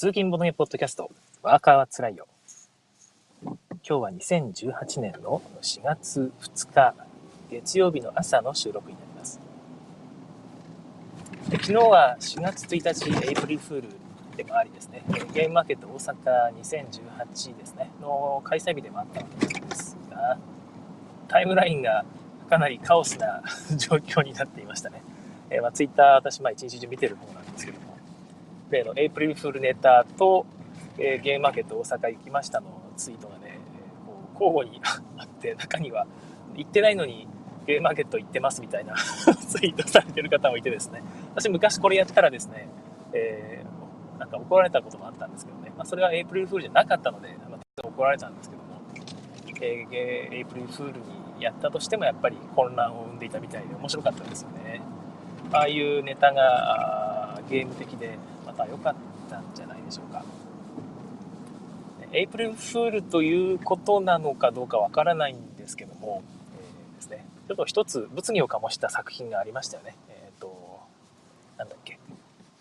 通勤ボドゲポッドキャスト、ワーカーはつらいよ。今日は2018年の4月2日、月曜日の朝の収録になります。で昨日は4月1日、エイプリルフールでもありですね、ゲームマーケット大阪2018ですね、の開催日でもあったわけですが、タイムラインがかなりカオスな状況になっていましたね。えー、まあ、ツイッター私、まあ、一日中見てる方なんですけども、例のエイプリルフールネタと、えー、ゲームマーケット大阪行きましたのツイートがね、こう交互にあって、中には行ってないのにゲームマーケット行ってますみたいな ツイートされてる方もいてですね、私昔これやったらですね、えー、なんか怒られたこともあったんですけどね、まあ、それはエイプリルフールじゃなかったので、まあ、怒られたんですけども、えー、エイプリルフールにやったとしてもやっぱり混乱を生んでいたみたいで面白かったですよね。ああいうネタがゲーム的でまた良かったんじゃないでしょうか。エイプリルフールということなのかどうかわからないんですけども、えー、ですね、ちょっと一つ物議を醸した作品がありましたよね。えっ、ー、と、なんだっけ、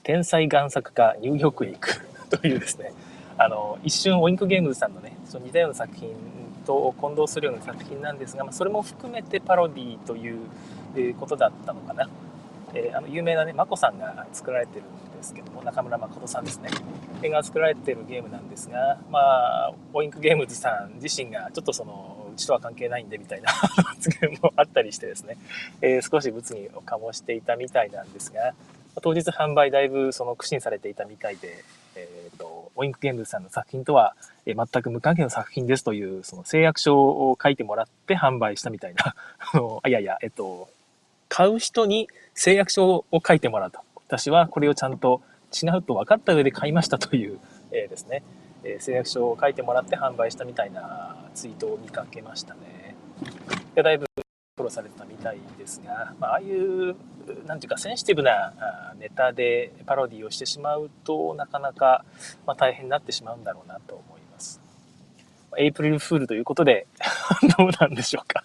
天才贋作家ニューヨークへ行く というですね、あの、一瞬オインクゲームズさんのね、その似たような作品と混同するような作品なんですが、まあ、それも含めてパロディーということだったのかな。えー、あの有名なね、まこさんが作られてるんですけども、中村誠さんですね。が作られてるゲームなんですが、まあ、オインクゲームズさん自身がちょっとその、うちとは関係ないんでみたいな 発言もあったりしてですね、えー、少し物議を醸していたみたいなんですが、当日販売だいぶその苦心されていたみたいで、えーと、オインクゲームズさんの作品とは、えー、全く無関係の作品ですというその誓約書を書いてもらって販売したみたいな、あのいやいや、えっと、買う人に誓約書を書いてもらうと。私はこれをちゃんと違うと分かった上で買いましたという、えー、ですね、えー、誓約書を書いてもらって販売したみたいなツイートを見かけましたね。でだいぶフォローされてたみたいですが、まあ、ああいう、なんていうかセンシティブなネタでパロディをしてしまうとなかなか、まあ、大変になってしまうんだろうなと思います。エイプリルフールということで どうなんでしょうか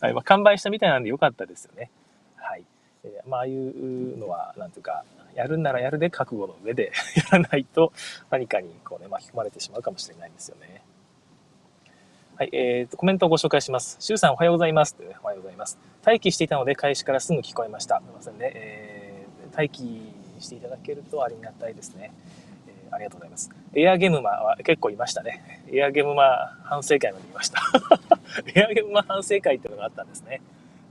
はい、まあ、完売したみたいなんでよかったですよね。はいえー、まあ、ああいうのは、なんていうか、やるんならやるで覚悟の上で やらないと何かにこうね、巻き込まれてしまうかもしれないんですよね。はい、えーと、コメントをご紹介します。シュウさんおはようございます。おはようございます。待機していたので開始からすぐ聞こえました。すみませんね。えー、待機していただけるとありがたいですね。え、ありがとうございます。エアゲムマは結構いましたね。エアゲムマ反省会までいました。エアゲムマ反省会っていうのがあったんですね。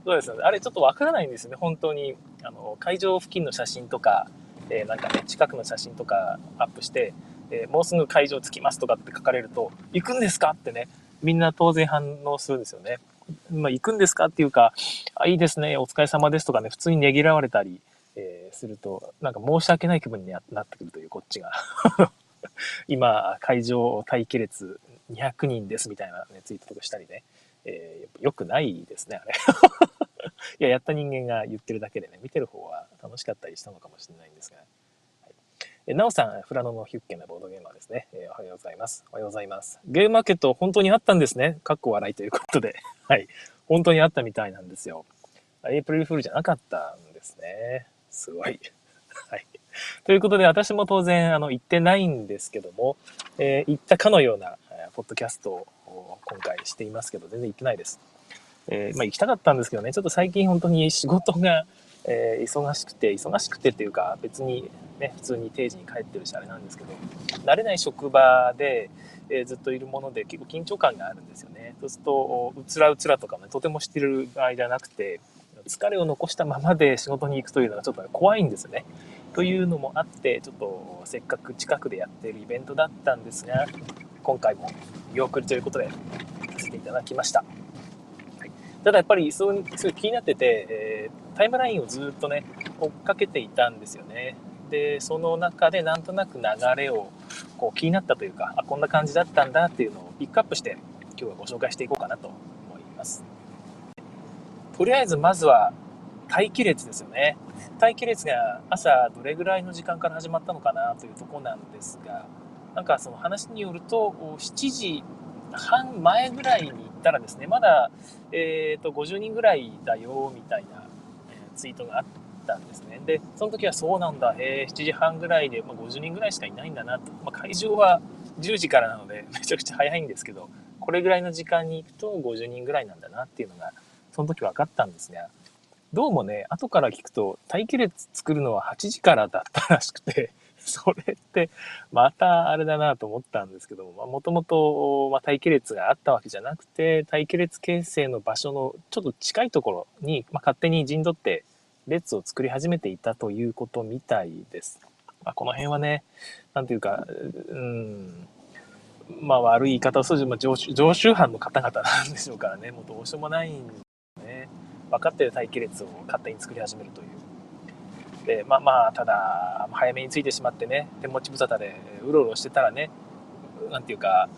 そうですねあれちょっとわからないんですよね、本当に。あの、会場付近の写真とか、えー、なんかね、近くの写真とかアップして、えー、もうすぐ会場着きますとかって書かれると、行くんですかってね、みんな当然反応するんですよね。まあ、行くんですかっていうか、あ、いいですね、お疲れ様ですとかね、普通にねぎらわれたり、えー、すると、なんか申し訳ない気分になってくるという、こっちが。今、会場待機列200人ですみたいな、ね、ツイートとかしたりね、えー、よくないですね、あれ。いや、やった人間が言ってるだけでね、見てる方は楽しかったりしたのかもしれないんですが。えなおさん、フラノのヒュッケなボードゲーマーですね、えー、おはようございます。おはようございます。ゲームマーケット本当にあったんですね。かっこ笑いということで。はい。本当にあったみたいなんですよ。エイプリルフールじゃなかったんですね。すごい。はい。ということで、私も当然、あの、行ってないんですけども、えー、行ったかのような、えー、ポッドキャストを今回していますけど、全然行ってないです。えー、まあ、行きたかったんですけどね、ちょっと最近本当に仕事が、えー、忙しくて、忙しくてっていうか、別にね、普通に定時に帰ってるし、あれなんですけど、慣れない職場で、えー、ずっといるもので結構緊張感があるんですよね。そうすると、うつらうつらとかもね、とてもしてる場合じゃなくて、疲れを残したままで仕事に行くというのがちょっと、ね、怖いんですよね。というのもあって、ちょっとせっかく近くでやっているイベントだったんですが、今回も見送りということで、させていただきました。はいただやっぱりすごい気になってて、えー、タイムラインをずっとね、追っかけていたんですよね。で、その中でなんとなく流れをこう気になったというか、あ、こんな感じだったんだっていうのをピックアップして今日はご紹介していこうかなと思います。とりあえずまずは待機列ですよね。待機列が朝どれぐらいの時間から始まったのかなというとこなんですが、なんかその話によると7時半前ぐらいに行ったらですね、まだ、えーと、50人ぐらいだよみたいな、えツイートがあっったんですね。で、その時はそうなんだ、えー、7時半ぐらいで、まあ、50人ぐらいしかいないんだなと。まあ、会場は10時からなので、めちゃくちゃ早いんですけど、これぐらいの時間に行くと50人ぐらいなんだなっていうのが、その時分かったんですが、どうもね、後から聞くと、待機列作るのは8時からだったらしくて、それって、またあれだなと思ったんですけども、もともと、待機列があったわけじゃなくて、待機列形成の場所のちょっと近いところに、まあ、勝手に陣取って列を作り始めていたということみたいです。まあ、この辺はね、なんていうか、うん、まあ悪い言い方をすると、まあ、常習犯の方々なんでしょうからね、もうどうしようもないんでね。分かってる待機列を勝手に作り始めるという。で、まあまあ、ただ、早めに着いてしまってね、手持ち無沙汰でうろうろしてたらね、なんていうか、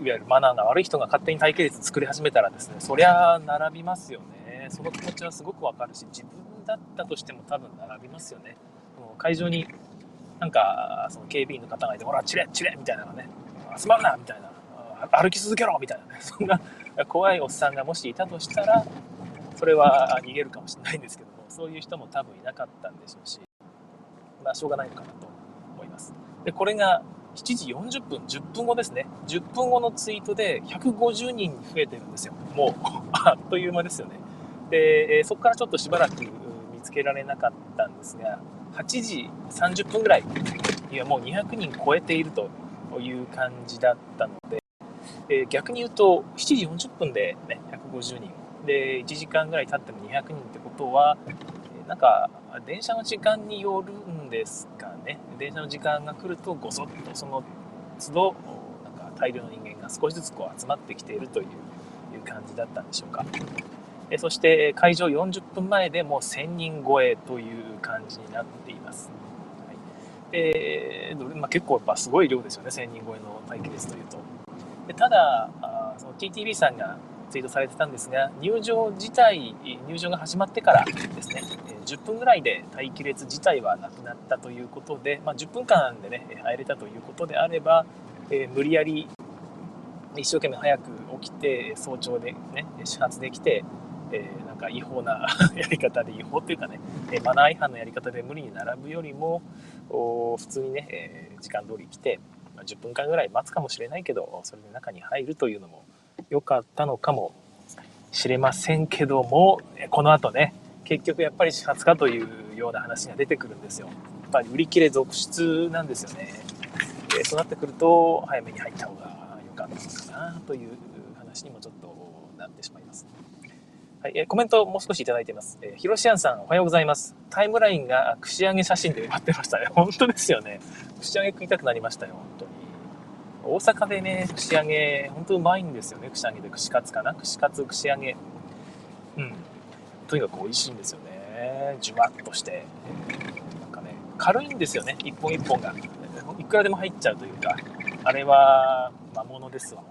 いわゆるマナーが悪い人が勝手に待機列作り始めたらですね、そりゃ並びますよね。その気持ちはすごくわかるし、自分だったとしても多分並びますよね。会場になんか、その警備員の方がいて、ほら、チレチレみたいなのね、集まるなみたいな、歩き続けろみたいなね、そんな怖いおっさんがもしいたとしたら、それは逃げるかもしれないんですけど、そういう人も多分いなかったんでしょうし、まあ、しょうがないのかなと思います。で、これが7時40分、10分後ですね。10分後のツイートで150人に増えてるんですよ。もう、あっという間ですよね。で、そこからちょっとしばらく見つけられなかったんですが、8時30分ぐらいにはもう200人超えているという感じだったので、え、逆に言うと7時40分で、ね、150人で1時間ぐらい経っても200人ってことは、なんか電車の時間によるんですかね電車の時間が来るとごそっとその都度なんか大量の人間が少しずつこう集まってきているという感じだったんでしょうか。そして会場40分前でもう1000人超えという感じになっています。はい、でまあ、結構やっぱすごい量ですよね、1000人超えの待機列というと。でただ、その TTB さんがツイートされてたんですが、入場自体、入場が始まってからですね、10分ぐらいで待機列自体はなくなったということで、まあ、10分間でね、入れたということであれば、えー、無理やり一生懸命早く起きて、早朝でね、始発できて、えー、なんか違法な やり方で違法っていうかね、マナー違反のやり方で無理に並ぶよりも普通にね、え、時間通り来て、10分間ぐらい待つかもしれないけどそれで中に入るというのも良かったのかもしれませんけどもこの後ね結局やっぱり始発かというような話が出てくるんですよ。やっぱり売り切れ続出なんですよね。えそうなってくると早めに入った方が良かったのかなという話にもちょっとなってしまいます。はい、えコメントもう少しいただいています。えー、ひろしあんさん、おはようございます。タイムラインが串揚げ写真で埋まってましたね。本当ですよね。串揚げ食いたくなりましたよ、本当に。大阪でね、串揚げ、本当うまいんですよね、串揚げで。串カツかな串カツ、串揚げ。うん。とにかく美味しいんですよね。じゅわっとして。なんかね、軽いんですよね、一本一本が。いくらでも入っちゃうというか、あれは魔物ですわ、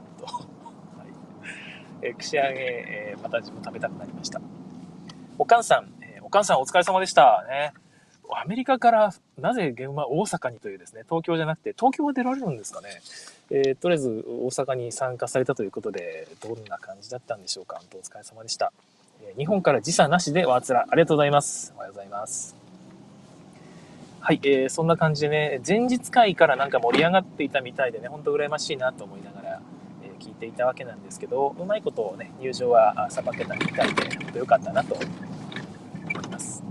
え、串揚げ、えー、また自分食べたくなりました。おかんさん、えー、おかんさんお疲れ様でしたね。アメリカからなぜ現場大阪にというですね、東京じゃなくて、東京は出られるんですかね。えー、とりあえず大阪に参加されたということで、どんな感じだったんでしょうか。本当お疲れ様でした。えー、日本から時差なしでわつら、ありがとうございます。おはようございます。はい、えー、そんな感じでね、前日会からなんか盛り上がっていたみたいでね、ほんと羨ましいなと思いながらえ、聞いていたわけなんですけどうまいことをね入場はさばけたみたいで本当良かったなと思います。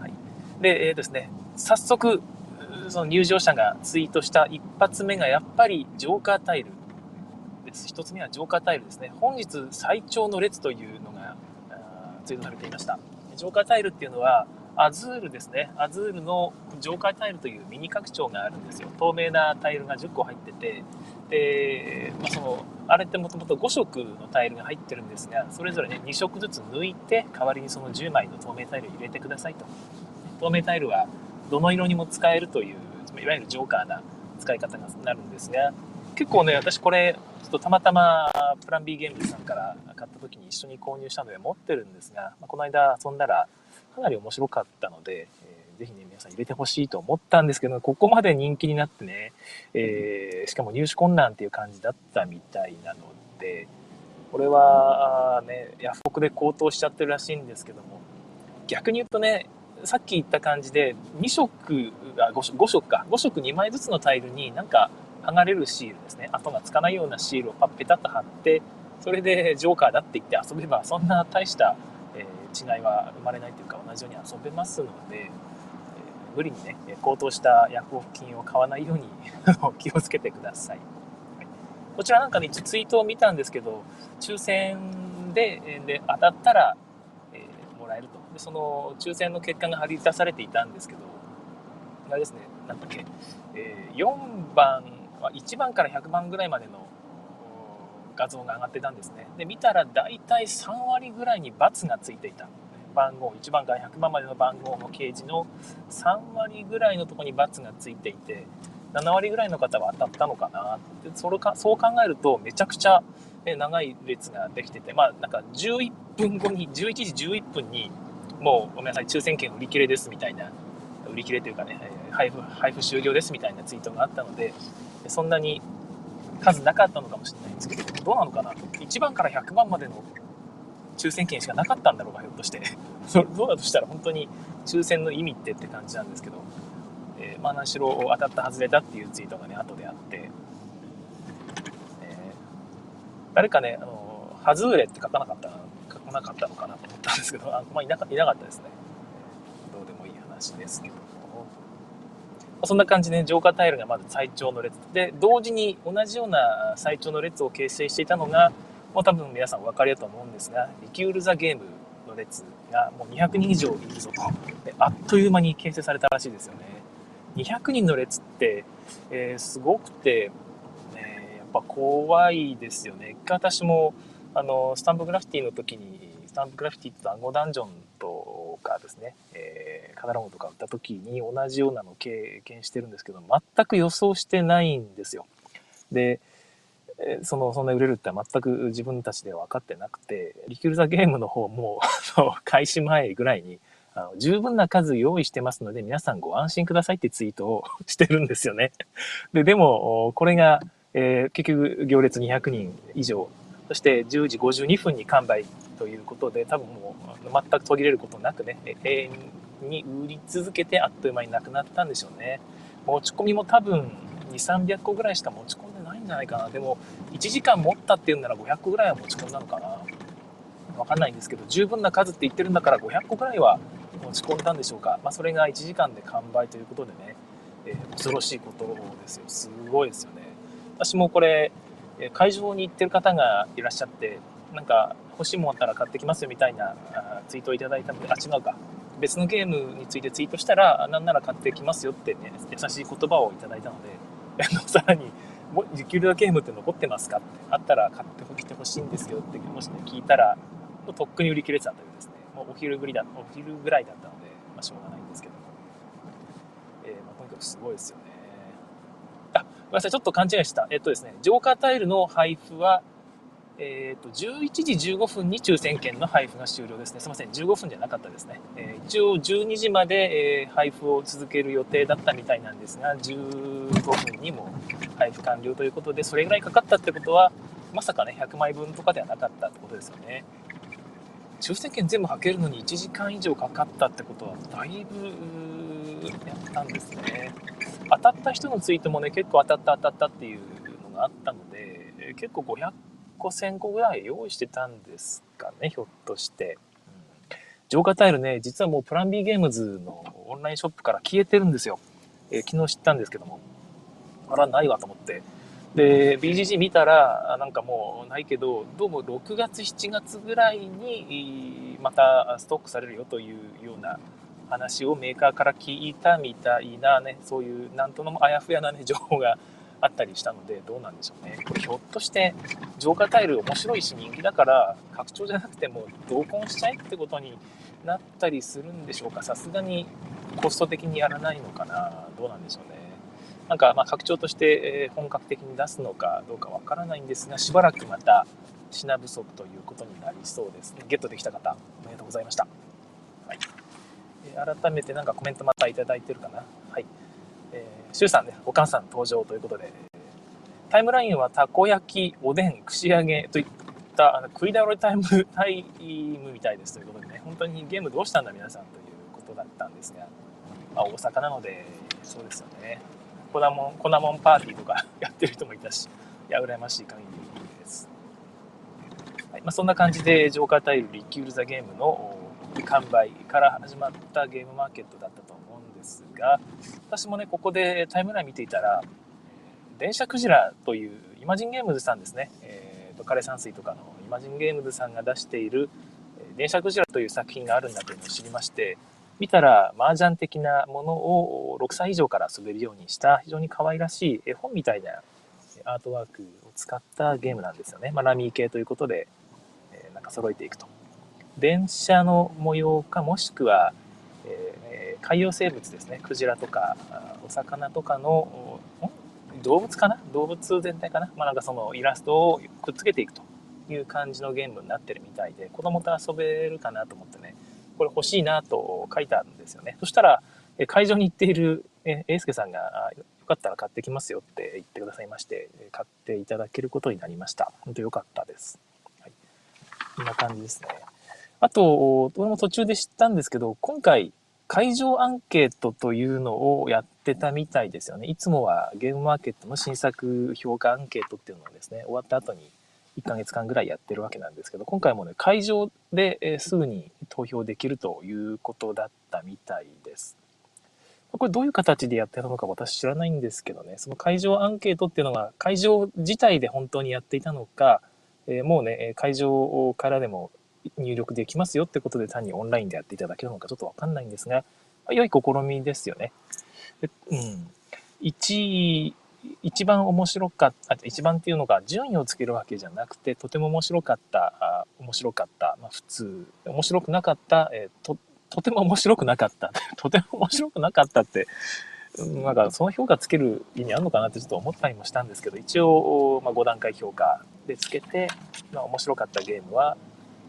はい、で、えー、ですね早速その入場者がツイートした一発目がやっぱりジョーカータイルです。一つ目はジョーカータイルですね。本日最長の列というのがツイートされていました。ジョーカータイルっていうのはアズールですね。アズールのジョーカータイルというミニ拡張があるんですよ。透明なタイルが10個入ってて、で、まあ、そのあれってもともと5色のタイルが入ってるんですがそれぞれね2色ずつ抜いて代わりにその10枚の透明タイルを入れてくださいと透明タイルはどの色にも使えるといういわゆるジョーカーな使い方になるんですが結構ね私これちょっとたまたまプラン B ゲームズさんから買った時に一緒に購入したので持ってるんですが、まあ、この間遊んだらかなり面白かったので、ぜひね、皆さん入れてほしいと思ったんですけど、ここまで人気になってね、えー、しかも入手困難っていう感じだったみたいなので、これはね、ヤフオクで高騰しちゃってるらしいんですけども、逆に言うとね、さっき言った感じで、2色、あ5色 ,5 色か、5色2枚ずつのタイルになんか剥がれるシールですね、跡がつかないようなシールをパッペタッと貼って、それでジョーカーだって言って遊べば、そんな大した、えー、違いは生まれないというか、同じように遊べますので、えー、無理にね、高騰した薬効金を買わないように 気をつけてください。こちらなんかね、ツイートを見たんですけど、抽選でで当たったら、で、その抽選の結果が貼り出されていたんですけど、あれですね、なんだっけ、えー、4番、1番から100番ぐらいまでの画像が上がってたんですね。で、見たら大体3割ぐらいに×がついていた。番号、1番から100番までの番号の掲示の3割ぐらいのとこに×がついていて、7割ぐらいの方は当たったのかなってそれかそう考えるとめちゃくちゃ長い列ができててまあなんか11分後に11時11分にもうごめんなさい抽選券売り切れですみたいな売り切れというかね配布配布終了ですみたいなツイートがあったのでそんなに数なかったのかもしれないんですけどどうなのかな1番から100番までの抽選券しかなかったんだろうかひょっとして。どうだとしたら本当に抽選の意味ってって感じなんですけど。えー、まあ何しろ当たった外れたっていうツイートがね後であって、えー、誰かねあの「外れ」って書かなかった書なかったのかなと思ったんですけどあ、ま、いなかいなかったですね、どうでもいい話ですけども、そんな感じで、浄化タイルがまず最長の列。で同時に同じような最長の列を形成していたのがもう多分皆さんお分かりだと思うんですがリキュール・ザ・ゲームの列がもう200人以上いるぞと。であっという間に形成されたらしいですよね。200人の列って、えー、すごくて、ね、やっぱ怖いですよね。一回私も、あの、スタンプグラフィティの時に、スタンプグラフィティと暗号ダンジョンとかですね、えー、カタログとか売った時に同じようなのを経験してるんですけど、全く予想してないんですよ。で、その、そんな売れるって全く自分たちでは分かってなくて、リキュールザゲームの方も、開始前ぐらいに、あの十分な数用意してますので、皆さんご安心くださいってツイートを してるんですよね。で、でも、これが、えー、結局行列200人以上、そして10時52分に完売ということで、多分もう全く途切れることなくね、永遠に売り続けてあっという間になくなったんでしょうね。持ち込みも多分2、300個ぐらいしか持ち込んでないんじゃないかな。でも、1時間持ったっていうんなら500個ぐらいは持ち込んだのかな。わかんないんですけど、十分な数って言ってるんだから500個ぐらいは持ち込んだんでしょうか、まあ、それが1時間で完売ということでね、えー、恐ろしいことですよすごいですよね私もこれ会場に行ってる方がいらっしゃってなんか欲しいものあったら買ってきますよみたいなツイートをいただいたのであ違うか。別のゲームについてツイートしたらなんなら買ってきますよってね優しい言葉をいただいたので さらに「できるだけゲームって残ってますか?」ってあったら買ってきてほしいんですよってもしね聞いたらもうとっくに売り切れてたというですね。もうお昼ぐりだお昼ぐらいだったので、まあ、しょうがないんですけども、えー、まあ、とにかくすごいですよね。あごめんなさいちょっと勘違いしたえっとですね浄化タイルの配布はえーと、11時15分に抽選券の配布が終了ですね。すみません、15分じゃなかったですね。えー、一応12時まで、えー、配布を続ける予定だったみたいなんですが、15分にも配布完了ということで、それぐらいかかったってことは、まさかね、100枚分とかではなかったってことですよね。抽選券全部はけるのに1時間以上かかったってことはだいぶやったんですね当たった人のツイートもね結構当たった当たったっていうのがあったので結構500個1000個ぐらい用意してたんですかねひょっとして、うん、浄化タイルね実はもうプラン B ゲームズのオンラインショップから消えてるんですよ、え、昨日知ったんですけども。あらないわと思って。で BGG 見たらなんかもうないけどどうも6月7月ぐらいにまたストックされるよというような話をメーカーから聞いたみたいなねそういうなんともあやふやな、ね、情報があったりしたのでどうなんでしょうね。これひょっとして浄化タイル面白いし人気だから拡張じゃなくても同梱しちゃえってことになったりするんでしょうか。さすがにコスト的にやらないのかな。どうなんでしょうね。なんかま拡張として本格的に出すのかどうかわからないんですが、しばらくまた品不足ということになりそうですね。ゲットできた方、おめでとうございました。はい、改めてなんかコメントまたいただいてるかな。はい。えー、シュウさんね、お母さん登場ということで、タイムラインはたこ焼き、おでん、串揚げといったあの食い倒れタイムタイムみたいですということでね。本当にゲームどうしたんだ皆さんということだったんですが、まあ、大阪なのでそうですよね。粉もん粉もんパーティーとか やってる人もいたしいや羨ましい限りです、はい。まあ、そんな感じでジョーカータイルリキュール・ザ・ゲームの完売から始まったゲームマーケットだったと思うんですが私もねここでタイムライン見ていたら電車クジラというイマジンゲームズさんですね、えーと、枯山水とかのイマジンゲームズさんが出している電車クジラという作品があるんだというのを知りまして見たら麻雀的なものを6歳以上から遊べるようにした非常に可愛らしい絵本みたいなアートワークを使ったゲームなんですよね。まあ、ラミー系ということで、えー、なんか揃えていくと。電車の模様かもしくは、えー、海洋生物ですね。クジラとかお魚とかの動物かな？動物全体かな？まあなんかそのイラストをくっつけていくという感じのゲームになってるみたいで子供と遊べるかなと思ってね。これ欲しいなと書いたんですよね。そしたら会場に行っている英介さんがよかったら買ってきますよって言ってくださいまして買っていただけることになりました。本当良かったです、はい、こんな感じですね。あと俺も途中で知ったんですけど今回会場アンケートというのをやってたみたいですよね。いつもはゲームマーケットの新作評価アンケートっていうのをですね、終わった後に1ヶ月間ぐらいやってるわけなんですけど、今回もね、会場で、えすぐに投票できるということだったみたいです。これどういう形でやってたのか私知らないんですけどね、その会場アンケートっていうのが会場自体で本当にやっていたのか、えもうね、会場からでも入力できますよってことで単にオンラインでやっていただけるのかちょっとわかんないんですが、良い試みですよね。うん。1一番面白かった、一番っていうのが順位をつけるわけじゃなくて、とても面白かった、あ面白かった、まあ普通、面白くなかった、えー、と、とても面白くなかった、とても面白くなかったって、なんかその評価つける意味あるのかなってちょっと思ったりもしたんですけど、一応、まあ、5段階評価でつけて、まあ、面白かったゲームは、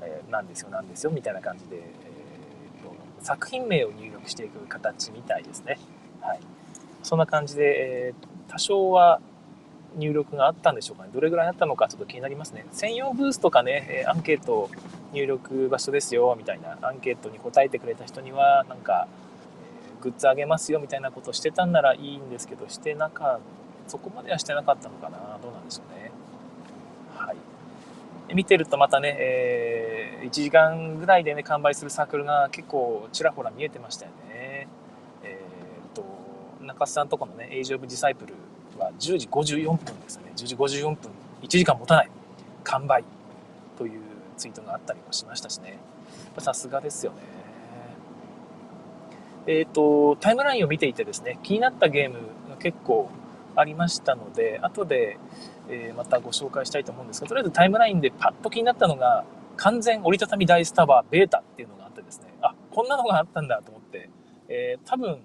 えー、なんですよ、なんですよ、みたいな感じで、えーと、作品名を入力していく形みたいですね。はい。そんな感じで、えー、多少は入力があったんでしょうかね。どれぐらいあったのかちょっと気になりますね。専用ブースとかね、えアンケート入力場所ですよ、みたいなアンケートに答えてくれた人には、なんか、えー、グッズあげますよ、みたいなことしてたんならいいんですけど、してなかそこまではしてなかったのかな。どうなんでしょうね。見てるとまたね、えー、1時間ぐらいでね、完売するサークルが結構ちらほら見えてましたよね。えー、っと、中洲さんとこのね、エイジオブディサイプルは10時54分ですね。10時54分、1時間持たない。完売というツイートがあったりもしましたしね。さすがですよね。えっ、と、タイムラインを見ていてですね、気になったゲームが結構ありましたので、後で、えー、またご紹介したいと思うんですが、とりあえずタイムラインでパッと気になったのが、完全折りたたみ大スタバーベータっていうのがあってですね、あ、こんなのがあったんだと思って、えー、多分、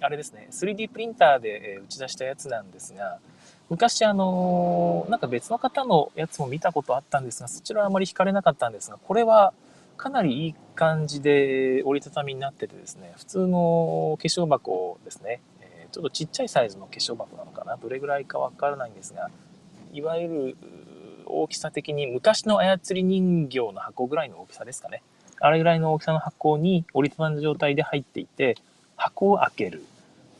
あれですね、3D プリンターで打ち出したやつなんですが、昔あのー、なんか別の方のやつも見たことあったんですが、そちらはあまり惹かれなかったんですが、これはかなりいい感じで折りたたみになっててですね、普通の化粧箱ですね、ちょっとちっちゃいサイズの化粧箱なのかな、どれぐらいかわからないんですが、いわゆる大きさ的に昔の操り人形の箱ぐらいの大きさですかね。あれぐらいの大きさの箱に折りたたんだ状態で入っていて、箱を開ける。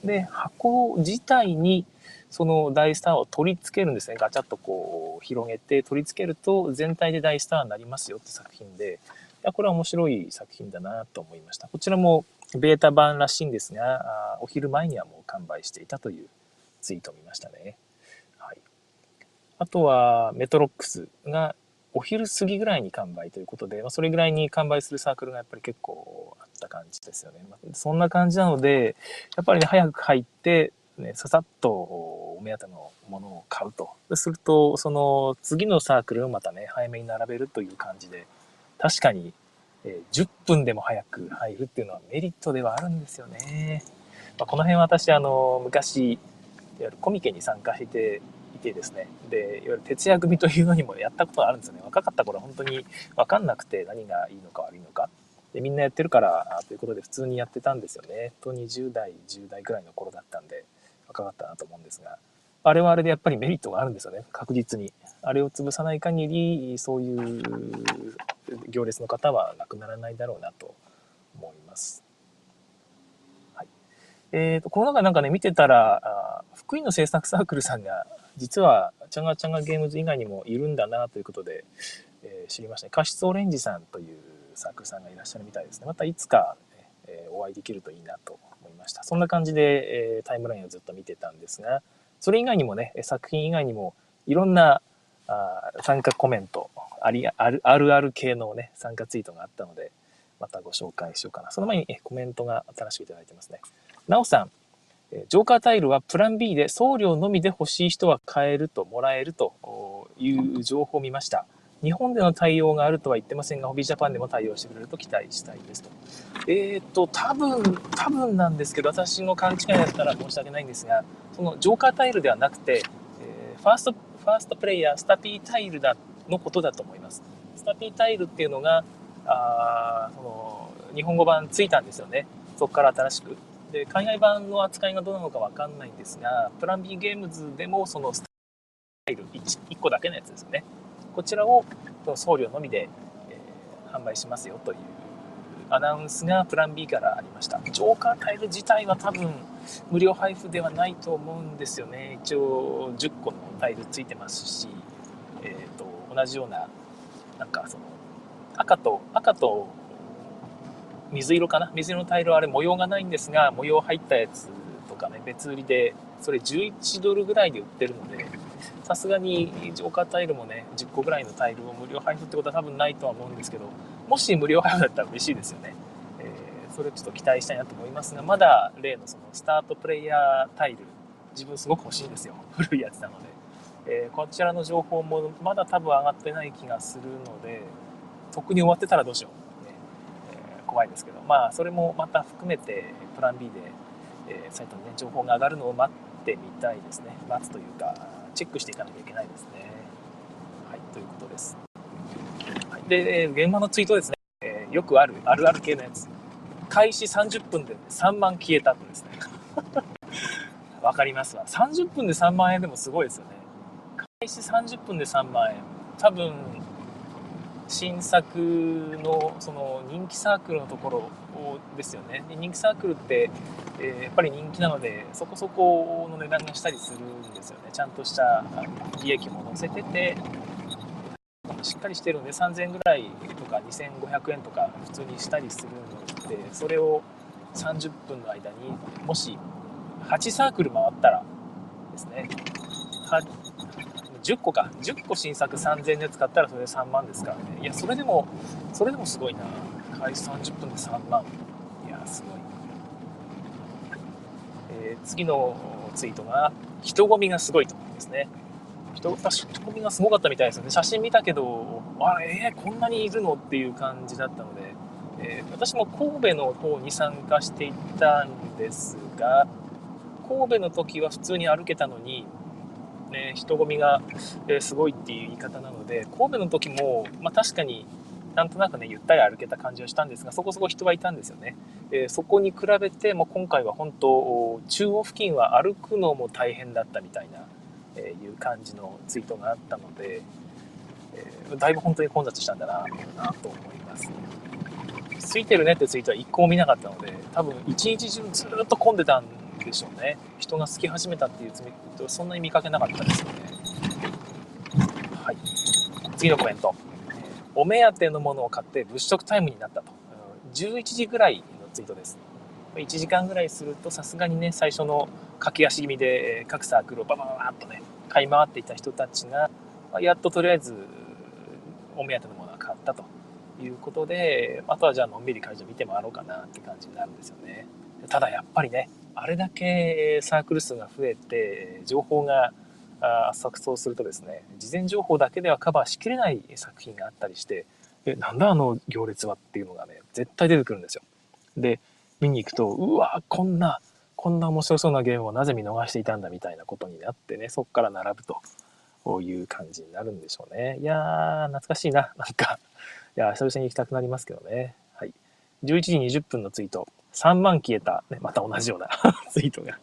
で、箱自体にその大スターを取り付けるんですね。ガチャッとこう広げて取り付けると全体で大スターになりますよって作品で、いやこれは面白い作品だなと思いました。こちらもベータ版らしいんですが、お昼前にはもう完売していたというツイートを見ましたね。あとはメトロックスがお昼過ぎぐらいに完売ということで、まあ、それぐらいに完売するサークルがやっぱり結構あった感じですよね。まあ、そんな感じなので、やっぱりね、早く入って、ね、ささっとお目当てのものを買うと。すると、その次のサークルをまたね、早めに並べるという感じで、確かに、え、10分でも早く入るっていうのはメリットではあるんですよね。まあ、この辺は私、あの、昔、コミケに参加しててですね、で、いわゆる徹夜組というのにもやったことがあるんですよね。若かった頃は本当にわかんなくて何がいいのか悪いのか。で、みんなやってるから、ということで普通にやってたんですよね。と20代、10代ぐらいの頃だったんで、若かったなと思うんですが、あれはあれでやっぱりメリットがあるんですよね、確実に。あれを潰さない限り、そういう行列の方はなくならないだろうなと思います。えっ、ー、と、この中なんかね、見てたら、あ福井の制作サークルさんが、実は、チャンガチャンガゲームズ以外にもいるんだなということで、えー、知りましたね。カシスオレンジさんというサークルさんがいらっしゃるみたいですね。またいつか、ね、えー、お会いできるといいなと思いました。そんな感じで、えー、タイムラインをずっと見てたんですが、それ以外にもね、作品以外にもいろんなあ参加コメントありある、あるある系のね、参加ツイートがあったので、またご紹介しようかな。その前にコメントが新しくいただいてますね。なおさん、ジョーカータイルはプラン B で送料のみで欲しい人は買えるともらえるという情報を見ました。日本での対応があるとは言ってませんが、ホビージャパンでも対応してくれると期待したいですと。えっ、ー、と、多分、多分なんですけど、私の勘違いだったら申し訳ないんですが、そのジョーカータイルではなくて、え、ファースト、ファーストプレイヤー、スタピータイルだのことだと思います。スタピータイルっていうのが、あその日本語版ついたんですよね。そこから新しく。で、海外版の扱いがどうなのかわかんないんですが、プラン B ゲームズでもそのスタイル 1, 1個だけのやつですよね。こちらを送料のみで、えー、販売しますよというアナウンスがプラン B からありました。ジョーカータイル自体は多分無料配布ではないと思うんですよね。一応10個のタイルついてますし、えーと、同じようななんかその赤と赤と水色かな？水色のタイルはあれ模様がないんですが模様入ったやつとかね別売りでそれ11ドルぐらいで売ってるのでさすがにジョーカータイルもね10個ぐらいのタイルを無料配布ってことは多分ないとは思うんですけどもし無料配布だったら嬉しいですよね、えー、それちょっと期待したいなと思いますがまだ例のそのスタートプレイヤータイル自分すごく欲しいんですよ。古いやつなので。えー、こちらの情報もまだ多分上がってない気がするので、特に終わってたらどうしよう。怖いですけど、まあ、それもまた含めて、プラン B で、えー、サイトにね、情報が上がるのを待ってみたいですね。待つというか、チェックしていかなきゃいけないですね。はい、ということです。はい、で、現場のツイートですね、えー、よくある、あるある系のやつ。開始30分で3万消えたとですね。わかりますわ。30分で3万円でもすごいですよね。開始30分で3万円多分新作のその人気サークルのところをですよね。人気サークルって、えー、やっぱり人気なのでそこそこの値段がしたりするんですよね。ちゃんとした利益も載せててしっかりしてるんで3000円ぐらいとか2500円とか普通にしたりするのでそれを30分の間にもし8サークル回ったらですね10個か。10個新作3000円で使ったらそれで3万ですからね。いやそれでもそれでもすごいな。開始30分で3万いやすごい、えー、次のツイートが人混みがすごいとですね。人人混みがすごかったみたいですよね。写真見たけどあえー、こんなにいるのっていう感じだったので、えー、私も神戸の方に参加していったんですが神戸の時は普通に歩けたのにね、人混みが、えすごいっていう言い方なので、神戸の時も、まあ、確かになんとなくね、ゆったり歩けた感じはしたんですが、そこそこ人はいたんですよね。えー、そこに比べて、も今回は本当、中央付近は歩くのも大変だったみたいな、えー、いう感じのツイートがあったので、えー、だいぶ本当に混雑したんだな、なと思います。ついてるねってツイートは一個も見なかったので、多分一日中ずっと混んでたんでしょうね。人が好き始めたっていうつとそんなに見かけなかったですよね。はい。次のコメント。お目当てのものを買って物色タイムになったと。11時ぐらいのツイートです。1時間ぐらいするとさすがにね最初の駆け足気味で各サークルをババババッとね買い回っていた人たちがやっととりあえずお目当てのものは買ったと。いうことであとはじゃあのんびり会場見て回ろうかなって感じになるんですよね。ただやっぱりねあれだけサークル数が増えて情報が錯綜するとですね事前情報だけではカバーしきれない作品があったりしてえなんだあの行列はっていうのがね絶対出てくるんですよ。で見に行くとうわこんなこんな面白そうなゲームをなぜ見逃していたんだみたいなことになってねそっから並ぶという感じになるんでしょうね。いやー懐かしいななんかいや久々に行きたくなりますけどね。はい、11時20分のツイート3万消えた、ね、また同じような ツイートが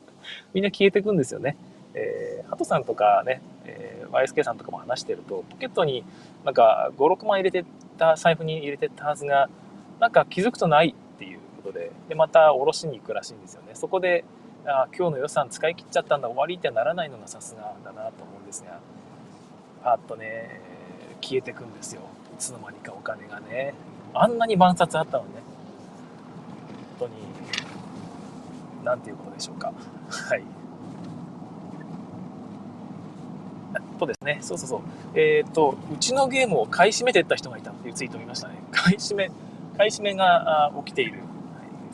みんな消えていくんですよね。えー、ハトさんとかね、えー、YSK さんとかも話してると、ポケットになんか5、6万入れてた、財布に入れてたはずが、なんか気づくとないっていうことで、で、また下ろしに行くらしいんですよね。そこで、あ今日の予算使い切っちゃったんだ、終わりってならないのがさすがだなと思うんですが、パッとね、消えてくんですよ。いつの間にかお金がね。あんなに万札あったのね。本当に、なんていうことでしょうか。はい。とですね、そうそうそう。えっ、ー、と、うちのゲームを買い占めてった人がいたっていうツイートを見ましたね。買い占め、買い占めが起きている。はい、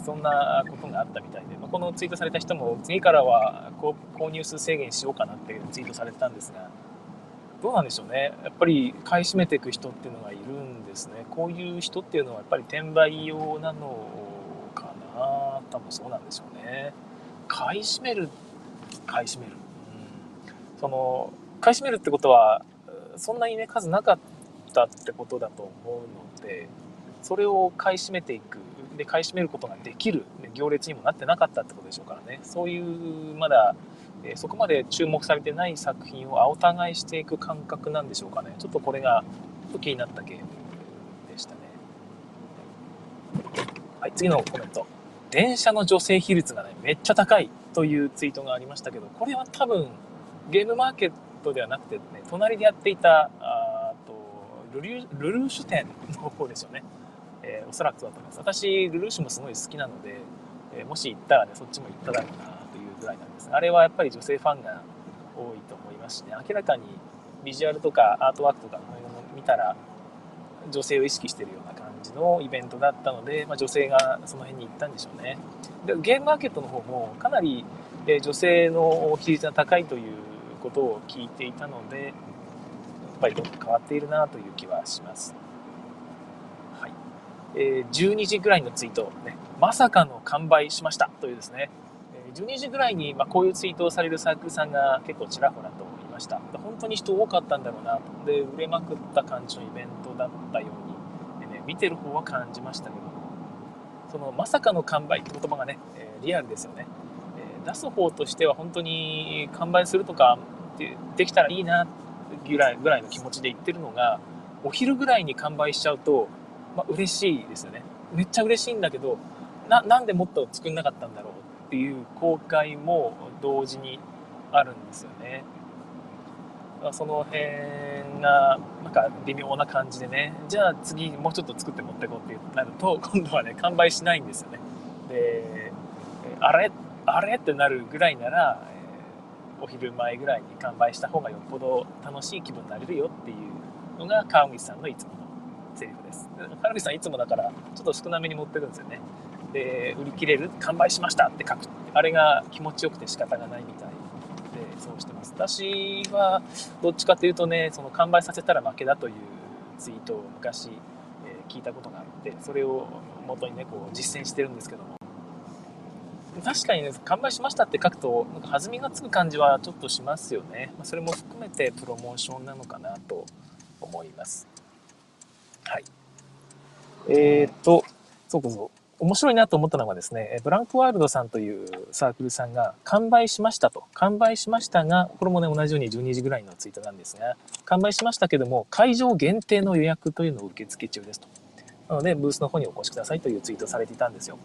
そんなことがあったみたいで、まあ、このツイートされた人も次からは購入数制限しようかなってツイートされてたんですが、どうなんでしょうね。やっぱり買い占めていく人っていうのがいるんですね。こういう人っていうのはやっぱり転売用なのか多分そうなんでしょうね。買い占める、買い占める。うん、その、買い占めるってことはそんなにね数なかったってことだと思うのでそれを買い占めていく。で買い占めることができる。行列にもなってなかったってことでしょうからね。そういうまだえそこまで注目されてない作品を青互いしていく感覚なんでしょうかね。ちょっとこれが気になったゲームでしたね。はい次のコメント。電車の女性比率がねめっちゃ高いというツイートがありましたけどこれは多分ゲームマーケットではなくて、ね、隣でやっていたあとルリュルルーシュ店の方ですよね、えー、おそらくそうだと思います。私ルルーシュもすごい好きなので、えー、もし行ったらねそっちも行っただろうなというぐらいなんです。あれはやっぱり女性ファンが多いと思いますしね明らかにビジュアルとかアートワークとかの見たら女性を意識してるような感じのイベントだったので、まあ、女性がその辺に行ったんでしょうねでゲームマーケットの方もかなりえ女性の比率が高いということを聞いていたのでやっぱりどんどん変わっているなという気はします。はいえー、12時ぐらいのツイート、ね、まさかの完売しましたというですね、12時ぐらいに、まこういうツイートをされるサークルさんが結構ちらほらといました。本当に人多かったんだろうな。で、売れまくった感じのイベントだったように、見てる方は感じましたけどそのまさかの完売って言葉がね、えリアルですよね。え出す方としては本当に完売するとかでできたらいいなぐらいぐらいの気持ちで言ってるのがお昼ぐらいに完売しちゃうと、まあ、嬉しいですよねめっちゃ嬉しいんだけどななんでもっと作んなかったんだろうっていう後悔も同時にあるんですよねその辺がなんか微妙な感じでね。じゃあ次もうちょっと作って持っていこうってなると 今度はね完売しないんですよね。であれあれってなるぐらいならお昼前ぐらいに完売した方がよっぽど楽しい気分になれるよっていうのが川口さんのいつものセリフです。川口さんいつもだからちょっと少なめに持ってるんですよね。で売り切れる？完売しましたって書く。あれが気持ちよくて仕方がないみたい。でそうしてます私はどっちかっていうとねその完売させたら負けだというツイートを昔、え聞いたことがあってそれを元にねこう実践してるんですけども確かにね、完売しましたって書くと、なんか弾みがつく感じはちょっとしますよね。ま、それも含めてプロモーションなのかなと思います。はい。えー、っと、そうこそ、面白いなと思ったのがですね、ブランクワールドさんというサークルさんが完売しましたと。完売しましたが、これもね、同じように12時ぐらいのツイートなんですが、完売しましたけども、会場限定の予約というのを受付中ですと。なので、ブースの方にお越しくださいというツイートされていたんですよ。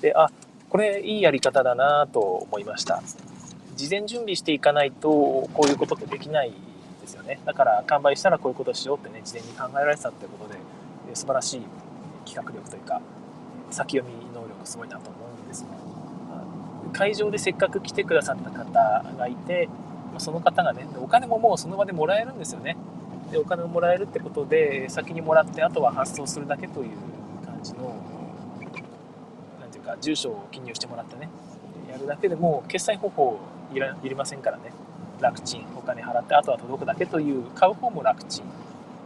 で、あ、これいいやり方だなと思いました事前準備していかないとこういうことってできないですよねだから完売したらこういうことしようってね事前に考えられてたってことで素晴らしい企画力というか先読み能力すごいなと思うんですが会場でせっかく来てくださった方がいてその方がねお金ももうその場でもらえるんですよね。でお金をもらえるってことで先にもらってあとは発送するだけという感じの何ていうか住所を記入してもらってね。やるだけでも決済方法いらいりませんからね。楽ちんお金払ってあとは届くだけという買う方も楽ちん。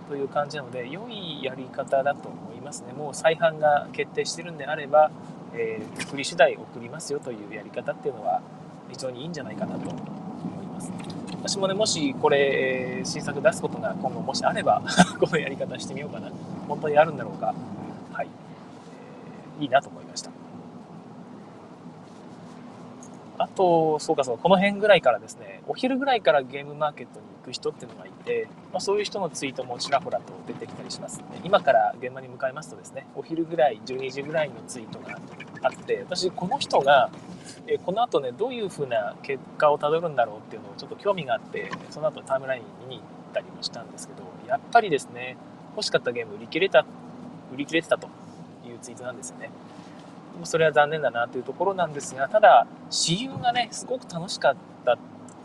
という感じなので良いやり方だと思いますね。もう再販が決定してるんであれば、えー、送り次第送りますよというやり方っていうのは非常にいいんじゃないかなと思います。私もねもしこれ、えー、新作出すことが今後もしあれば このやり方してみようかな。本当にあるんだろうか。はい、えー、いいなと思いましたあと、そうかそう、この辺ぐらいからですね、お昼ぐらいからゲームマーケットに行く人っていうのがいて、まあ、そういう人のツイートもちらほらと出てきたりしますね。今から現場に向かいますとですね、お昼ぐらい、12時ぐらいのツイートがあって、私、この人が、えこの後ね、どういう風な結果をたどるんだろうっていうのをちょっと興味があって、その後タイムライン見に行ったりもしたんですけど、やっぱりですね、欲しかったゲーム売り切れた、売り切れてたというツイートなんですよね。それは残念だなというところなんですが、ただ、私有がね、すごく楽しかった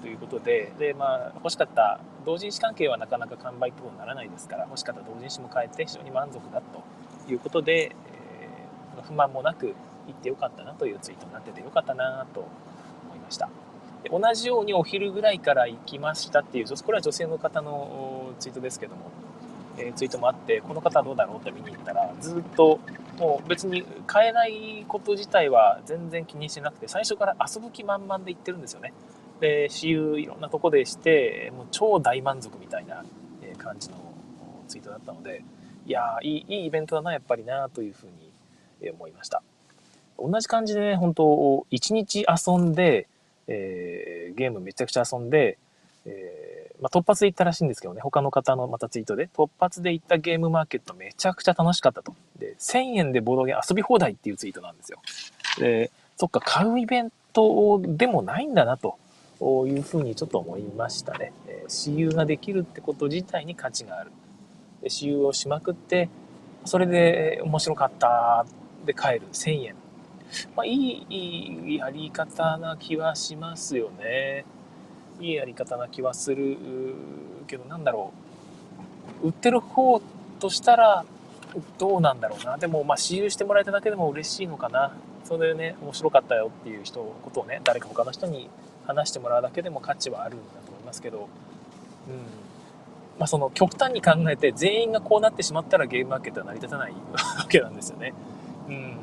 ということで、で、まあ、欲しかった同人誌関係はなかなか完売とならないですから、欲しかった同人誌も変えて非常に満足だということで、えー、不満もなく行ってよかったなというツイートになっててよかったなと思いました。で同じようにお昼ぐらいから行きましたっていう、これは女性の方のツイートですけども、えー、ツイートもあって、この方はどうだろうって見に行ったら、ずっともう別に買えないこと自体は全然気にしてなくて、最初から遊ぶ気満々で行ってるんですよね。で、私有いろんなとこでして、もう超大満足みたいな感じのツイートだったので、いやいい、いイベントだな、やっぱりな、というふうに思いました。同じ感じでね、本当1日遊んで、えー、ゲームめちゃくちゃ遊んで、えー、まあ、突発で行ったらしいんですけどね、他の方のまたツイートで、突発で行ったゲームマーケットめちゃくちゃ楽しかったと。で、1000円でボードゲーム遊び放題っていうツイートなんですよ。で、そっか、買うイベントでもないんだなというふうにちょっと思いましたね。え、私有ができるってこと自体に価値がある。で私有をしまくって、それで面白かったで買える1000円。まあ、いい、いいやり方な気はしますよね。いいやり方な気はするけど、なんだろう。売ってる方としたら、どうなんだろうな。でも、まあ、私有してもらえただけでも嬉しいのかな。それでね、面白かったよっていう人、ことをね、誰か他の人に話してもらうだけでも価値はあるんだと思いますけど、うん。まあ、その極端に考えて全員がこうなってしまったらゲームマーケットは成り立たないわけなんですよね。うん。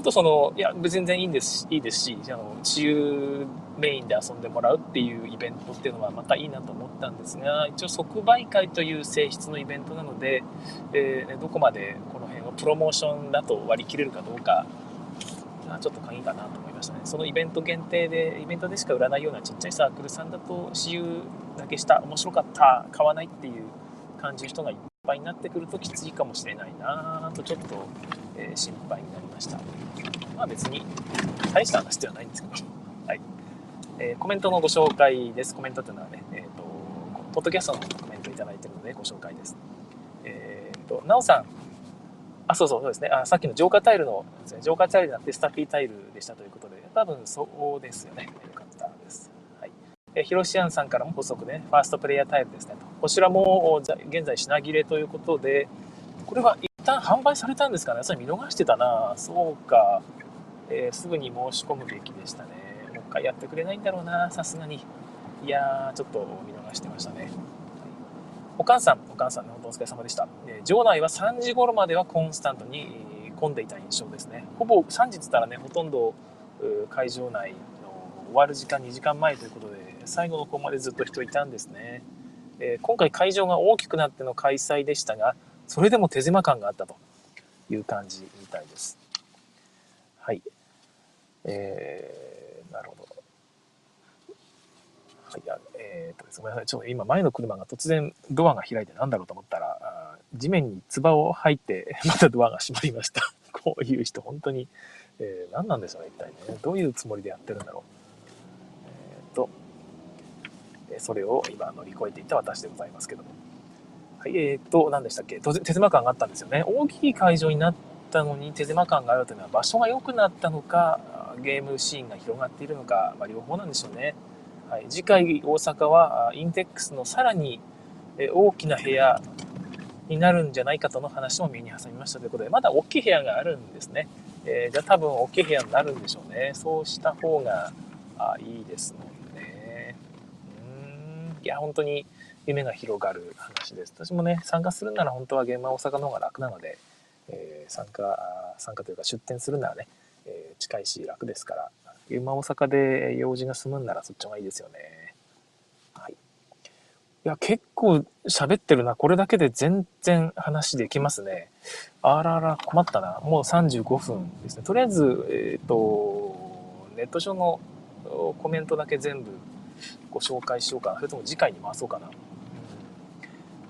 っとその、いや、全然いいんです、いいですし、あの、自由メインで遊んでもらうっていうイベントっていうのはまたいいなと思ったんですが、一応即売会という性質のイベントなので、えー、どこまでこの辺をプロモーションだと割り切れるかどうか、ちょっと鍵かなと思いましたね。そのイベント限定で、イベントでしか売らないようなちっちゃいサークルさんだと、私有だけした、面白かった、買わないっていう感じの人がいっぱいになってくるときついかもしれないなとちょっと、えー、心配になりました。まあ別に大した話ではないんですけど、はい。えー、コメントのご紹介です。コメントっていうのはね、えっ、ー、と、ポッドキャストのコメントいただいてるのでご紹介です。えっ、ー、と、なおさん、あ、そうそう、そうですね。あ、さっきの浄化タイルのですね、浄化タイルになってスタッフィータイルでしたということで、多分そうですよね。よかったです。はい。えヒロシアンさんからも補足ね、ファーストプレイヤータイルですねと。こちらも現在品切れということで、これは一旦販売されたんですかねそれ見逃してたなそうか。えー、すぐに申し込むべきでしたね。もう一回やってくれないんだろうな、さすがに。いやー、ちょっと見逃してましたね。お母さん、お母さんね、本当お疲れ様でした。えー、場内は3時頃まではコンスタントに混んでいた印象ですね。ほぼ3時って言ったらね、ほとんど会場内の終わる時間2時間前ということで、最後の方までずっと人いたんですね。えー、今回会場が大きくなっての開催でしたが、それでも手狭感があったという感じみたいです。はい。えー、なるほど。はい、えー、とすみません。ちょっと今前の車が突然ドアが開いてなんだろうと思ったら、地面に唾を吐いて、またドアが閉まりました。こういう人、本当に、えー、何なんでしょうね、一体ね。どういうつもりでやってるんだろう。えっ、ー、と、それを今乗り越えていた私でございますけども。はい、えっ、と、何でしたっけ？手狭感があったんですよね。大きい会場になったのに手狭感があるというのは場所が良くなったのか、ゲームシーンが広がっているのか、まあ、両方なんでしょうね。はい、次回大阪はインテックスのさらに大きな部屋になるんじゃないかとの話も耳に挟みましたということで、まだ大きい部屋があるんですね。えー、じゃあ多分大きい部屋になるんでしょうね。そうした方がいいですもんね。いや、本当に夢が広がる話です。私もね、参加するなら本当は現場大阪の方が楽なので、えー、参加、参加というか出店するならね、えー、近いし楽ですから、現場大阪で用事が済むんならそっちのがいいですよね。はい。いや、結構喋ってるな。これだけで全然話できますね。あらら、困ったな。もう35分ですね。とりあえず、えっ、ー、と、ネット上のコメントだけ全部ご紹介しようかな。それとも次回に回そうかな。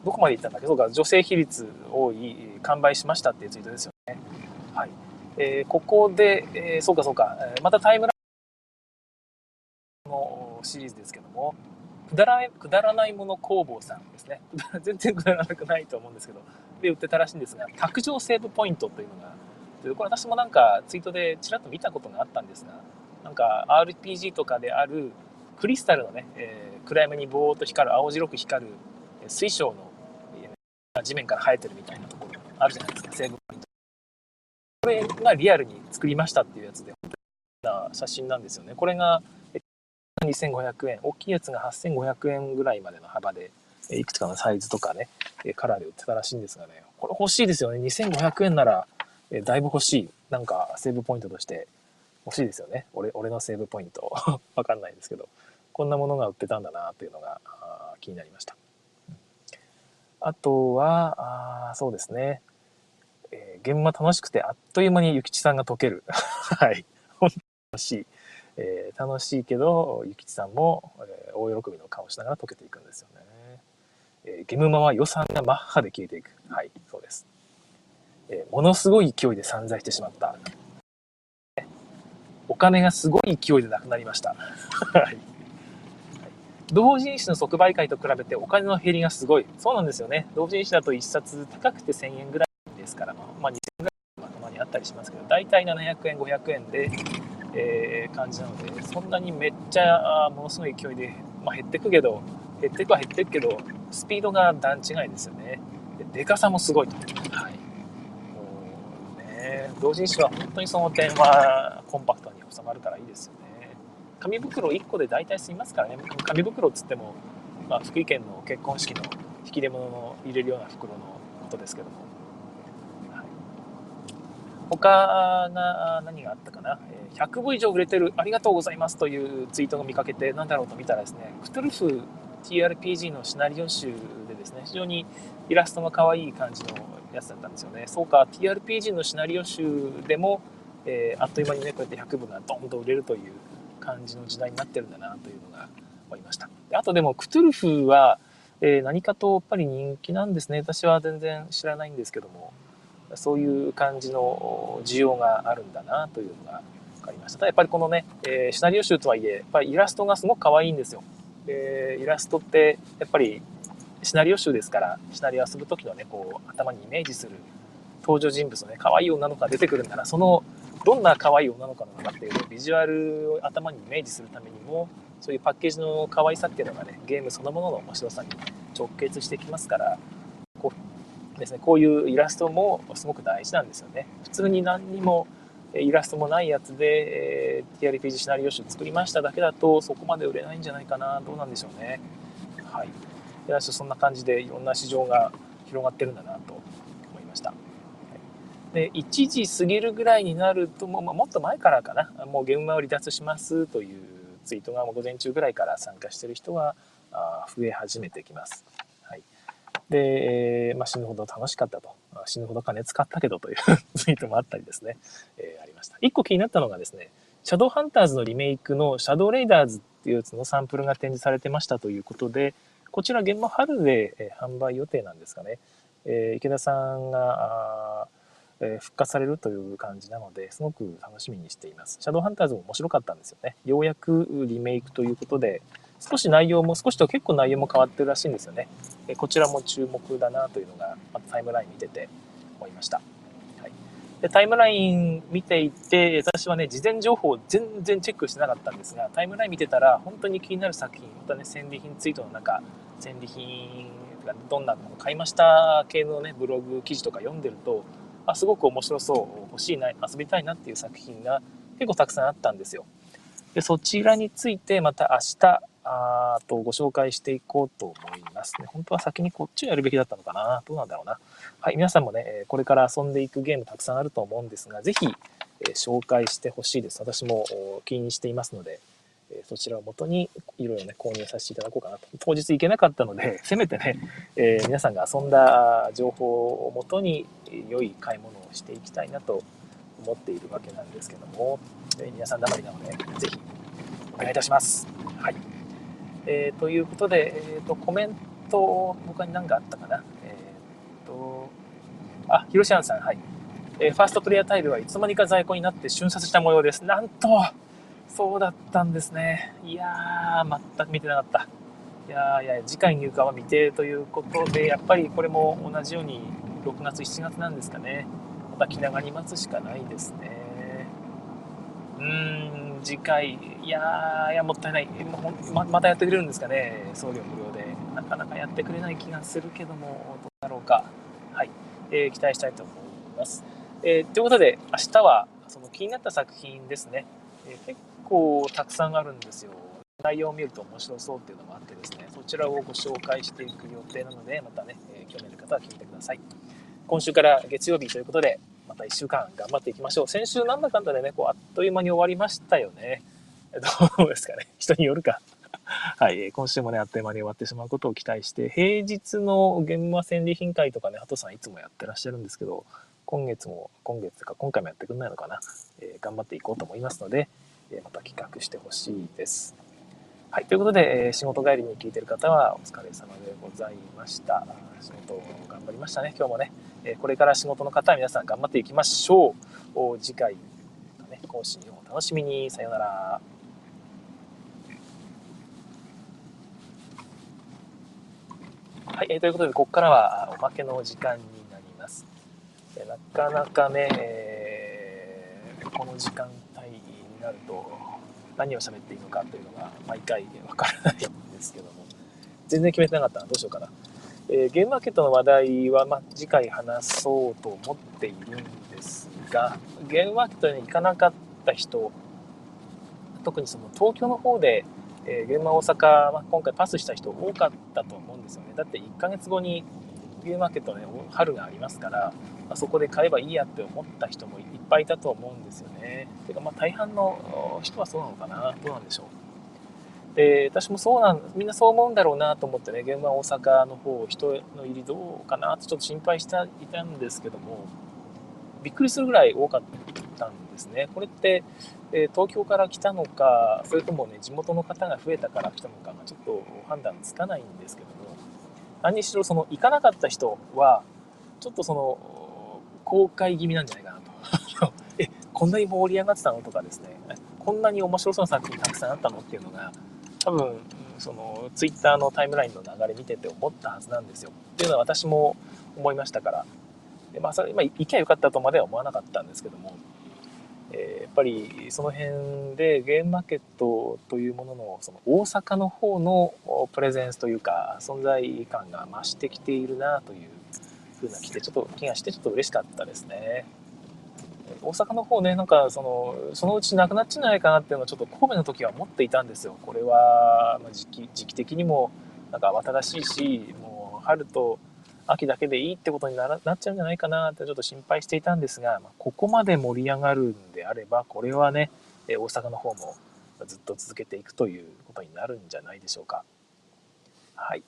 どこまで行ったんだっけ？そうか、女性比率多い、完売しましたっていうツイートですよね。はい。えー、ここで、えー、そうかそうか、またタイムラインのシリーズですけども、くだらくだらないもの工房さんですね。全然くだらなくないと思うんですけど、で売ってたらしいんですが、卓上セーブポイントというのが、これ私もなんかツイートでちらっと見たことがあったんですが、なんか RPG とかであるクリスタルのね、えー、暗闇にぼーっと光る青白く光る水晶の、えー、地面から生えてるみたいなところあるじゃないですか、セーブポイント。これがリアルに作りましたっていうやつで、本当にな写真なんですよね。これが2500円、大きいやつが8500円ぐらいまでの幅で、いくつかのサイズとかね、カラーで売ってたらしいんですがね、これ欲しいですよね。2500円なら、だいぶ欲しい。なんか、セーブポイントとして欲しいですよね。俺、俺のセーブポイント。わかんないんですけど、こんなものが売ってたんだなというのが気になりました。あとは、あそうですね。えー、現場楽しくてあっという間に諭吉さんが解ける。はい。本当に楽しい。えー、楽しいけど、諭吉さんも、えー、大喜びの顔しながら解けていくんですよね。えー、ゲムマは予算がマッハで消えていく。はい、そうです。えー、ものすごい勢いで散財してしまった。お金がすごい勢いでなくなりました。はい。同人誌の即売会と比べてお金の減りがすごい。そうなんですよね。同人誌だと1冊高くて1000円ぐらいですから、まあ、2000円ぐらいたまにあったりしますけど、大体700円、500円で、えー、感じなので、そんなにめっちゃものすごい勢いで、まあ、減ってくけど、減ってくは減ってくけど、スピードが段違いですよね。でかさもすごいと。はい。ね、同人誌は本当にその点はコンパクトに収まるからいいですよね。紙袋1個で大体済みますからね。紙袋っつっても、まあ、福井県の結婚式の引き出物の入れるような袋のことですけども。他が何があったかな、100部以上売れてる、ありがとうございますというツイートを見かけて、なんだろうと見たらですね、クトゥルフ TRPG のシナリオ集でですね、非常にイラストが可愛い感じのやつだったんですよね。そうか、TRPG のシナリオ集でも、えー、あっという間にね、こうやって100部がドンと売れるという感じの時代になってるんだなというのが思いました。であとでも、クトゥルフは、えー、何かとやっぱり人気なんですね。私は全然知らないんですけども、そういう感じの需要があるんだなというのが分かりました。ただやっぱりこのね、えー、シナリオ集とはいえ、やっぱりイラストがすごく可愛いんですよ。で、イラストってやっぱりシナリオ集ですから、シナリオ遊ぶ時のね、こう頭にイメージする登場人物のね、可愛い女の子が出てくるんなら、そのどんな可愛い女の子なのかっていうのをビジュアルを頭にイメージするためにも、そういうパッケージの可愛さっていうのがね、ゲームそのものの面白さに直結してきますから、こうですね、こういうイラストもすごく大事なんですよね。普通に何にもイラストもないやつで、えー、TRPG シナリオ集作りましただけだとそこまで売れないんじゃないかな。どうなんでしょうね。はい。そんな感じでいろんな市場が広がってるんだなと思いました。で1時過ぎるぐらいになるとも,、もっと前からかなもう現場を離脱しますというツイートが午前中ぐらいから参加してる人が増え始めてきます。で、まあ、死ぬほど楽しかったと。死ぬほど金使ったけどという ツイートもあったりですね、えー、ありました。一個気になったのがですね、シャドウハンターズのリメイクのシャドウレイダーズっていうやつのサンプルが展示されてましたということで、こちら現場春で、販売予定なんですかね。えー、池田さんが、え、復活されるという感じなので、すごく楽しみにしています。シャドウハンターズも面白かったんですよね。ようやくリメイクということで、少し内容も、少しと結構内容も変わってるらしいんですよね。えこちらも注目だなというのが、まタイムライン見てて思いました。はい、でタイムライン見ていて、私はね、事前情報を全然チェックしてなかったんですが、タイムライン見てたら、本当に気になる作品、本当はね、戦利品ツイートの中、戦利品がどんなのを買いました系のね、ブログ記事とか読んでると、あ、すごく面白そう、欲しいな、遊びたいなっていう作品が結構たくさんあったんですよ。でそちらについてまた明日あとご紹介していこうと思いますね。本当は先にこっちをやるべきだったのかなどうなんだろうな。はい、皆さんもね、これから遊んでいくゲームたくさんあると思うんですが、ぜひ、え紹介してほしいです。私も気にしていますので、えそちらをもとにいろいろね、購入させていただこうかなと。当日行けなかったので、せめてね、えー、皆さんが遊んだ情報をもとに良い買い物をしていきたいなと思っているわけなんですけども、え、皆さんだまりなので、ぜひお願いいたします。はい。えー、ということで、えーと、コメント、他に何かあったかな？えっ、と、あ、ひろしあんさん、はい。え、ファーストプレイヤータイルはいつの間にか在庫になって瞬殺した模様です。なんと、そうだったんですね。いやー、全く見てなかった。いやいや、次回入荷は未定ということで、やっぱりこれも同じように6月、7月なんですかね。また気長に待つしかないですね。うーん、次回、いやー、いや、もったいない。ままたやってくれるんですかね。送料無料で。なかなかやってくれない気がするけども、どうだろうか。はい。えー、期待したいと思います。えー、ということで、明日はその気になった作品ですね。えー、結構たくさんあるんですよ。内容を見ると面白そうっていうのもあってですね、そちらをご紹介していく予定なので、またね、えー、興味ある方は聞いてください。今週から月曜日ということで、また1週間頑張っていきましょう。先週なんだかんだでね、こうあっという間に終わりましたよね。どうですかね？人によるか。はい。今週もね、あっという間に終わってしまうことを期待して、平日の現場戦利品会とかね、ハトさんいつもやってらっしゃるんですけど、今月も、今月か今回もやってくんないのかな？えー、頑張っていこうと思いますので、また企画してほしいです。はい。ということで、えー、仕事帰りに聞いてる方はお疲れ様でございました。仕事頑張りましたね、今日もね。えこれから仕事の方は皆さん頑張っていきましょう。次回のね、更新をお楽しみに。さようなら。はい、えー、ということで、ここからはおまけの時間になります。えなかなかね、えー、この時間になると、何を喋っていいのかというのが毎回わからないんですけども、全然決めてなかったらどうしようかな。えー、ゲームマーケットの話題は、まあ、次回話そうと思っているんですが、ゲームマーケットに行かなかった人、特にその東京の方で、えー、ゲームマ大阪、まあ、今回パスした人多かったと思うんですよね。だって1ヶ月後にゲームマーケットね、春がありますから、まあ、そこで買えばいいやって思った人もいぱいいたと思うんですよね。てかまあ大半の人はそうなのかなどうなんでしょう。で私もそうなんみんなそう思うんだろうなと思ってね現場大阪の方人の入りどうかなってちょっと心配していたんですけどもびっくりするぐらい多かったんですねこれって、え、東京から来たのかそれともね地元の方が増えたから来たのかがちょっと判断つかないんですけども何にしろその行かなかった人はちょっとその公開気味なんじゃないかなとこんなに盛り上がってたのとかですねこんなに面白そうな作品たくさんあったのっていうのが多分そのツイッターのタイムラインの流れ見てて思ったはずなんですよ。っていうのは私も思いましたから。でまあそれ、まあ、行きゃよかったとまでは思わなかったんですけども、えー、やっぱりその辺でゲームマーケットというもののその大阪の方のプレゼンスというか存在感が増してきているなというふうな気でちょっと気がしてちょっと嬉しかったですね。大阪の方ね、なんかその、そのうちなくなっちゃうんじゃないかなっていうのはちょっと神戸の時は思っていたんですよ。これは、ま時期、時期的にもなんか慌ただしいし、もう春と秋だけでいいってことにならなっちゃうんじゃないかなってちょっと心配していたんですが、まここまで盛り上がるんであれば、これはね、大阪の方もずっと続けていくということになるんじゃないでしょうか。はい。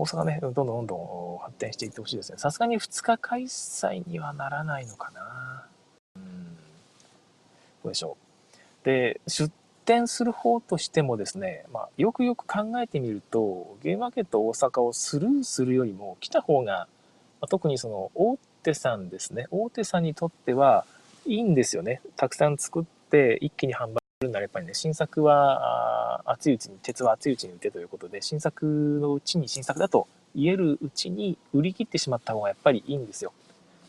大阪ね、どんどんどんどん発展していってほしいですね。さすがに2日開催にはならないのかな。うん。どうでしょう。で、出店する方としてもですね、まあ、よくよく考えてみると、ゲームマーケット大阪をスルーするよりも来た方が、まあ、特にその大手さんですね、大手さんにとってはいいんですよね。たくさん作って一気に販売するならやっぱりね、新作は熱いうちに、鉄は熱いうちに打てということで、新作のうちに新作だと言えるうちに売り切ってしまった方がやっぱりいいんですよ。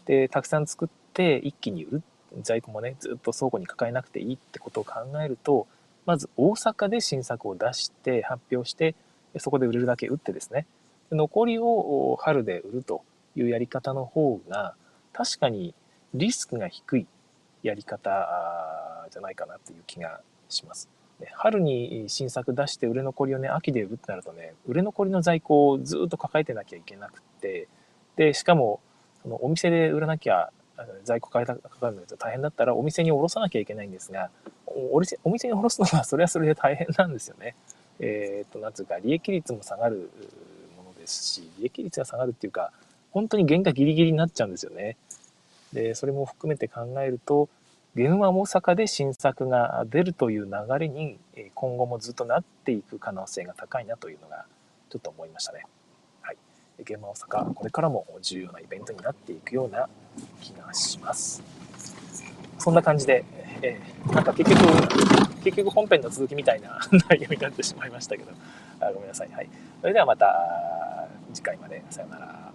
で、たくさん作って一気に売る。在庫もね、ずっと倉庫に抱えなくていいってことを考えると、まず大阪で新作を出して発表して、そこで売れるだけ売ってですね、残りを春で売るというやり方の方が、確かにリスクが低いやり方じゃないかなという気がします。春に新作出して売れ残りをね、秋で売るってなるとね、売れ残りの在庫をずっと抱えてなきゃいけなくて、で、しかも、そのお店で売らなきゃ、在庫抱えたかかるのと大変だったらお店に卸さなきゃいけないんですが、お店に卸すのはそれはそれで大変なんですよね。えっ、と、なんつうか、利益率も下がるものですし、利益率が下がるっていうか、本当に原価ギリギリになっちゃうんですよね。で、それも含めて考えると、現場大阪で新作が出るという流れに今後もずっとなっていく可能性が高いなというのがちょっと思いましたね。はい。現場大阪、これからも重要なイベントになっていくような気がします。そんな感じで、えー、なんか結局、結局本編の続きみたいな内容になってしまいましたけど、あごめんなさい。はい。それではまた次回まで。さようなら。